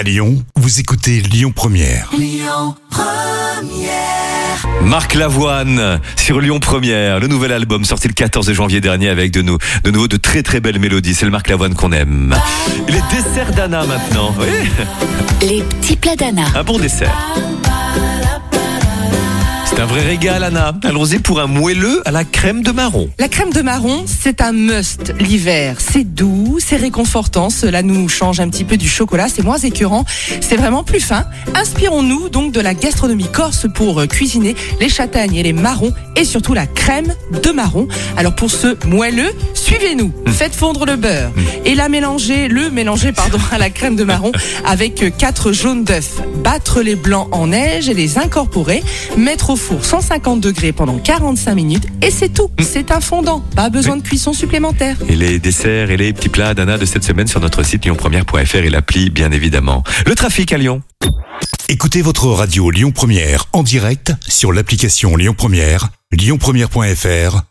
À Lyon, vous écoutez Lyon Première. Marc Lavoine sur Lyon Première, le nouvel album sorti le 14 janvier dernier avec de, nou- de nouveau de très très belles mélodies. C'est le Marc Lavoine qu'on aime. Les desserts d'Anna maintenant. Oui, Les petits plats d'Anna. un bon dessert. C'est un vrai régal, Anna. Allons-y pour un moelleux à la crème de marron. La crème de marron, c'est un must l'hiver. C'est doux, c'est réconfortant. Cela nous change un petit peu du chocolat. C'est moins écœurant. C'est vraiment plus fin. Inspirons-nous donc de la gastronomie corse pour euh, cuisiner les châtaignes et les marrons et surtout la crème de marron. Alors pour ce moelleux, suivez-nous. Faites fondre le beurre et la mélanger, le mélanger pardon à la crème de marron avec euh, quatre jaunes d'œufs. Battre les blancs en neige et les incorporer. Mettre au four 150 degrés pendant 45 minutes et c'est tout. C'est un fondant. Pas besoin de cuisson supplémentaire. Et les desserts et les petits plats d'Anna de cette semaine sur notre site lyonpremière.fr et l'appli, bien évidemment. Le trafic à Lyon. Écoutez votre radio Lyon Première en direct sur l'application Lyon Première, lyonpremière.fr